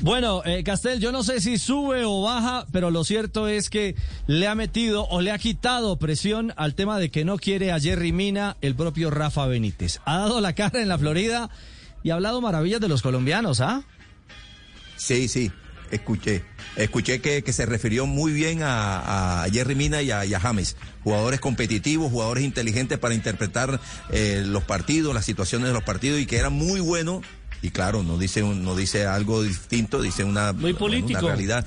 Bueno, eh, Castel, yo no sé si sube o baja, pero lo cierto es que le ha metido o le ha quitado presión al tema de que no quiere a Jerry Mina el propio Rafa Benítez. Ha dado la cara en la Florida y ha hablado maravillas de los colombianos, ¿ah? Sí, sí, escuché. Escuché que, que se refirió muy bien a, Jerry Mina y a, y a, James, jugadores competitivos, jugadores inteligentes para interpretar eh, los partidos, las situaciones de los partidos y que era muy bueno y claro, no dice, no dice algo distinto, dice una, Muy político. una realidad.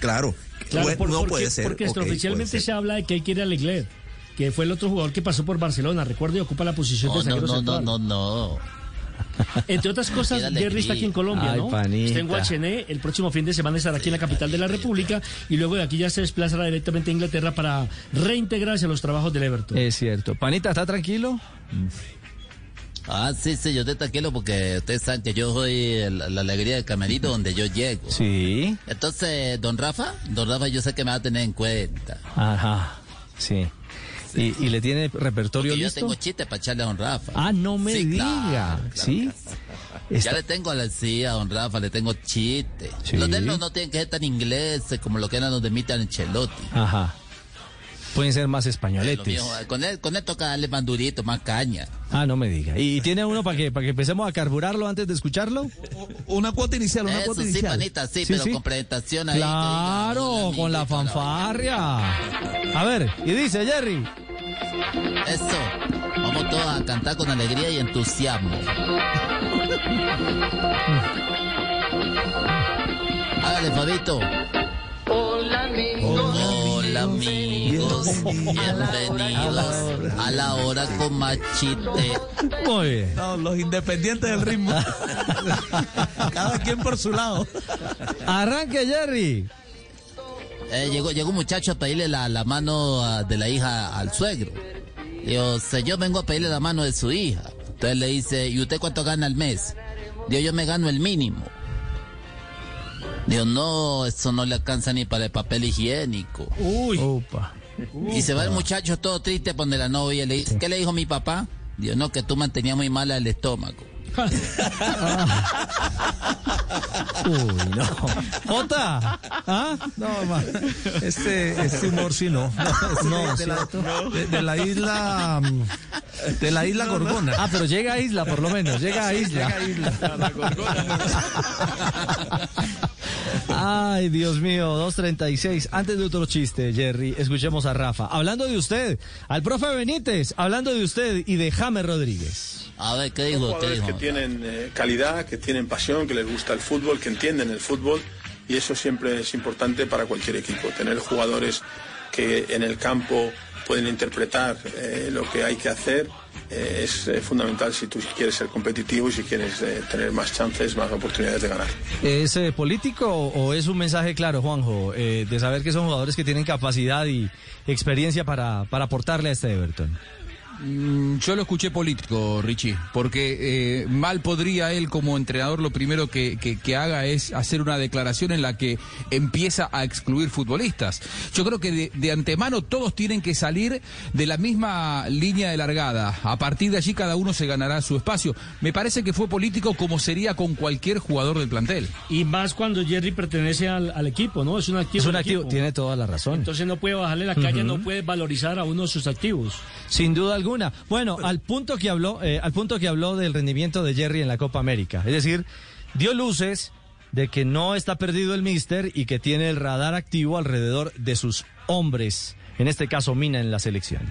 Claro, Claro, bueno, por- no porque, puede ser. porque extraoficialmente ser. se habla de que hay que ir a Leclerc, que fue el otro jugador que pasó por Barcelona, recuerdo, y ocupa la posición de No, no, zaguero no, no, central. no, no. Entre otras cosas, Jerry está aquí en Colombia, Ay, ¿no? panita. Está en Guachené, el próximo fin de semana estará aquí en la capital de la República y luego de aquí ya se desplazará directamente a Inglaterra para reintegrarse a los trabajos del Everton. Es cierto. Panita, ¿está tranquilo? Ah, sí, sí, yo estoy tranquilo porque ustedes saben que yo soy el- la alegría del camerino donde yo llego. Sí. Entonces, don Rafa, don Rafa yo sé que me va a tener en cuenta. Ajá. Sí. ¿Y, y le tiene repertorio Porque yo tengo chistes para echarle a don Rafa. Ah, no me Sí, diga. claro, claro. ¿Sí? Ya le tengo a la sí, a don Rafa, le tengo chistes. Sí. Los de él no, no tienen que ser tan ingleses como lo que eran los de Mita Ancelotti. Ajá. Pueden ser más españoletes. con él, con él toca darle más durito, más caña. Ah, no me diga. ¿Y tiene uno para que, para que empecemos a carburarlo antes de escucharlo? Una cuota inicial, una Eso cuota sí, inicial. panita, sí, Sí, pero sí. con presentación ahí. Claro, con la fanfarria. A ver, y dice Jerry. Eso. Vamos todos a cantar con alegría y entusiasmo. Hágale, Fabito. Hola amigos, amigos, bienvenidos a la hora con machite. Muy bien. No, los independientes del ritmo. Cada quien por su lado. Arranque, Jerry. Eh, llegó, llegó un muchacho a pedirle la, la mano ah, de la hija al suegro. Digo, yo vengo a pedirle la mano de su hija. Entonces le dice, ¿y usted cuánto gana al mes? Digo, yo me gano el mínimo. Digo, no, eso no le alcanza ni para el papel higiénico. Uy, Opa. Y se va el muchacho todo triste donde la novia le dice, ¿qué le dijo mi papá? Digo, no, que tú mantenías muy mal el estómago. Uy, no. Jota. ¿Ah? No, ma, este, este humor sí no. No, de, la, de- de la isla. mm, De la isla Gorgona. Ah, pero llega a Isla, por lo menos. Llega a Isla. Ay, Dios mío, 2.36. Antes de otro chiste, Jerry, escuchemos a Rafa. Hablando de usted, al profe Benítez, hablando de usted y de James Rodríguez. A ver, ¿qué dijo? ¿Qué jugadores dijo? que tienen eh, calidad, que tienen pasión, que les gusta el fútbol, que entienden el fútbol y eso siempre es importante para cualquier equipo. Tener jugadores que en el campo pueden interpretar eh, lo que hay que hacer eh, es eh, fundamental si tú quieres ser competitivo y si quieres eh, tener más chances, más oportunidades de ganar. ¿Es eh, político o es un mensaje claro, Juanjo, eh, de saber que son jugadores que tienen capacidad y experiencia para, para aportarle a este Everton? Mm, Yo lo escuché político, Richie, porque eh, mal podría él como entrenador lo primero que, que- que haga es hacer una declaración en la que empieza a excluir futbolistas. Yo creo que de, de antemano todos tienen que salir de la misma línea de largada. A partir de allí cada uno se ganará su espacio. Me parece que fue político como sería con cualquier jugador del plantel. y más cuando Jerry pertenece al, al equipo, ¿no? Es un activo. Es un activo, equipo. tiene toda la razón. Entonces no puede bajarle la caña, no puede valorizar a uno de sus activos. Sin duda alguna. Bueno, al punto que habló, eh, al punto que habló del rendimiento de Jerry en la Copa América. Es decir, dio luces de que no está perdido el míster y que tiene el radar activo alrededor de sus hombres, en este caso Mina en la selección.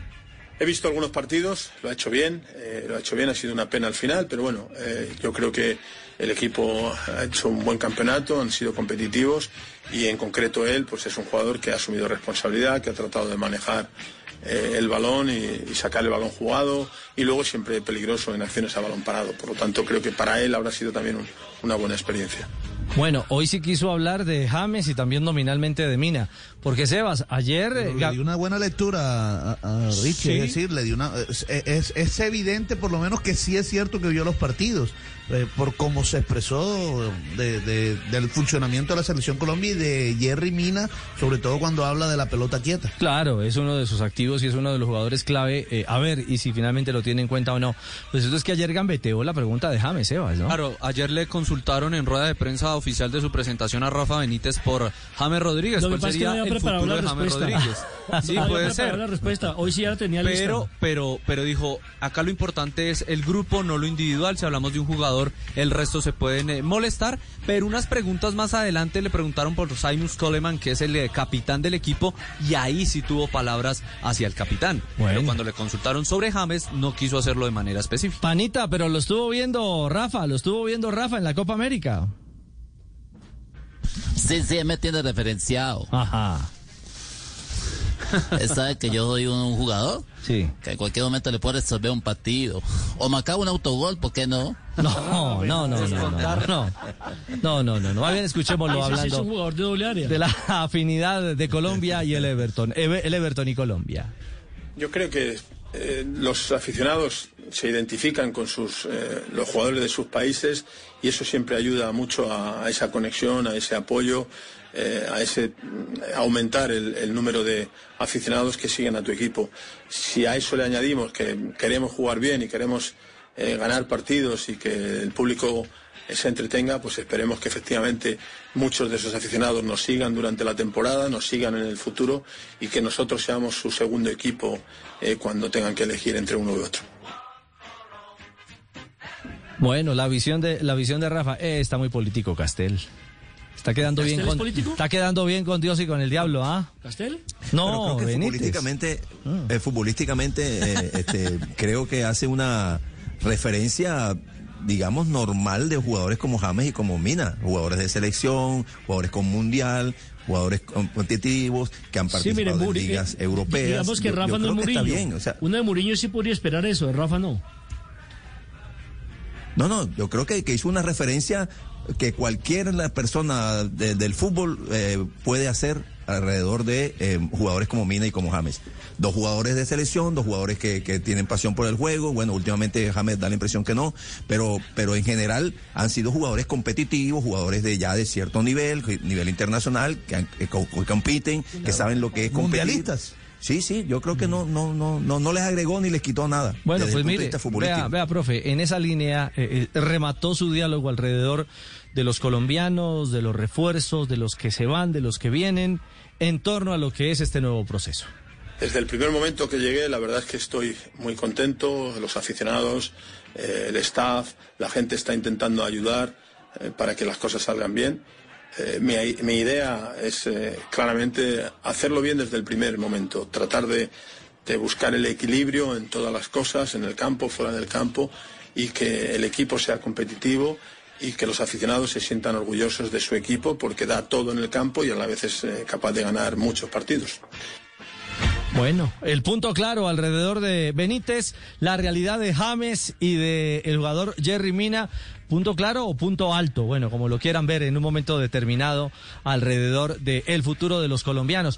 He visto algunos partidos, lo ha hecho bien, eh, lo ha hecho bien, ha sido una pena al final, pero bueno, eh, yo creo que el equipo ha hecho un buen campeonato, han sido competitivos y en concreto él, pues es un jugador que ha asumido responsabilidad, que ha tratado de manejar eh, el balón y, sacar el balón jugado y luego siempre peligroso en acciones a balón parado. Por lo tanto, creo que para él habrá sido también un- una buena experiencia. Bueno, hoy sí quiso hablar de James y también nominalmente de Mina, porque Sebas, ayer... eh, Le Gab- di una buena lectura a, a Richie, Sí. es decir, le di una, es, es- es evidente por lo menos que sí es cierto que vio los partidos, eh, por cómo se expresó de- de- del funcionamiento de la selección Colombia y de Jerry Mina, sobre todo cuando habla de la pelota quieta. Claro, es uno de sus activos y es uno de los jugadores clave. eh, a ver, y si finalmente lo tiene en cuenta o no. Pues esto es que ayer gambeteó la pregunta de James, Sebas, ¿no? Claro, ayer le consultaron en rueda de prensa a oficial de su presentación a Rafa Benítez por James Rodríguez. Lo que ¿Cuál pasa es que no sería había el futuro la de James respuesta. Rodríguez? Sí, No puede ser. la respuesta. Hoy sí ya la tenía Pero, lista. pero, pero dijo, acá lo importante es el grupo, no lo individual. Si hablamos de un jugador, el resto se pueden eh, molestar. Pero unas preguntas más adelante le preguntaron por Simon Coleman, que es el eh, capitán del equipo, y ahí sí tuvo palabras hacia el capitán. Bueno. Pero cuando le consultaron sobre James, no quiso hacerlo de manera específica. Panita, pero lo estuvo viendo Rafa, lo estuvo viendo Rafa en la Copa América. Sí, sí, me tiene referenciado. Ajá. sabe que yo soy un, jugador. Sí. Que en cualquier momento le puedo resolver un partido. O me acabo un autogol, ¿por qué no? No, no, no, no. No, no, no, no. no, no. Más bien escuchémoslo hablando. De doble área. De la afinidad de Colombia y el Everton. El Everton y Colombia. Yo creo que eh, los aficionados se identifican con sus, eh, los jugadores de sus países y eso siempre ayuda mucho a, esa conexión, a ese apoyo, eh, a ese mm, aumentar el, número de aficionados que siguen a tu equipo. Si a eso le añadimos que queremos jugar bien y queremos ganar partidos y que el público se entretenga, pues esperemos que efectivamente muchos de esos aficionados nos sigan durante la temporada, nos sigan en el futuro y que nosotros seamos su segundo equipo eh, cuando tengan que elegir entre uno y otro. Bueno, la visión de la visión de Rafa eh, está muy político, Castel. Está quedando bien ¿Castel es con político? está quedando bien con Dios y con el diablo, ¿ah? ¿Castel? No, creo que Benítez. futbolísticamente, eh, futbolísticamente eh, este, creo que hace una referencia, digamos, normal de jugadores como James y como Mina, jugadores de selección, jugadores con mundial, jugadores competitivos que han Sí, participado mire, en Muri- ligas eh, europeas. Digamos que Yo- yo Rafa no es Muriño. Bien, o sea, Uno de Muriño sí podría esperar eso, de Rafa no. No, no, yo creo que, que hizo una referencia que cualquier persona de- del fútbol eh, puede hacer alrededor de eh, jugadores como Mina y como James. Dos jugadores de selección, dos jugadores que, que tienen pasión por el juego. Bueno, últimamente James da la impresión que no, pero, pero en general han sido jugadores competitivos, jugadores de ya de cierto nivel, nivel internacional, que, compiten, que saben lo que es competir. Mundialistas. Sí, sí, yo creo que no, no, no, no, no les agregó ni les quitó nada. Bueno, pues mire, vea, vea, profe, en esa línea eh, eh, remató su diálogo alrededor de los colombianos, de los refuerzos, de los que se van, de los que vienen, en torno a lo que es este nuevo proceso. Desde el primer momento que llegué, la verdad es que estoy muy contento, los aficionados, eh, el staff, la gente está intentando ayudar eh, para que las cosas salgan bien. Eh, mi, idea es eh, claramente hacerlo bien desde el primer momento, tratar de, de buscar el equilibrio en todas las cosas, en el campo, fuera del campo, y que el equipo sea competitivo y que los aficionados se sientan orgullosos de su equipo porque da todo en el campo y a la vez es eh, capaz de ganar muchos partidos. Bueno, el punto claro alrededor de Benítez, la realidad de James y de el jugador Jerry Mina, punto claro o punto alto, bueno, como lo quieran ver en un momento determinado alrededor del futuro de los colombianos.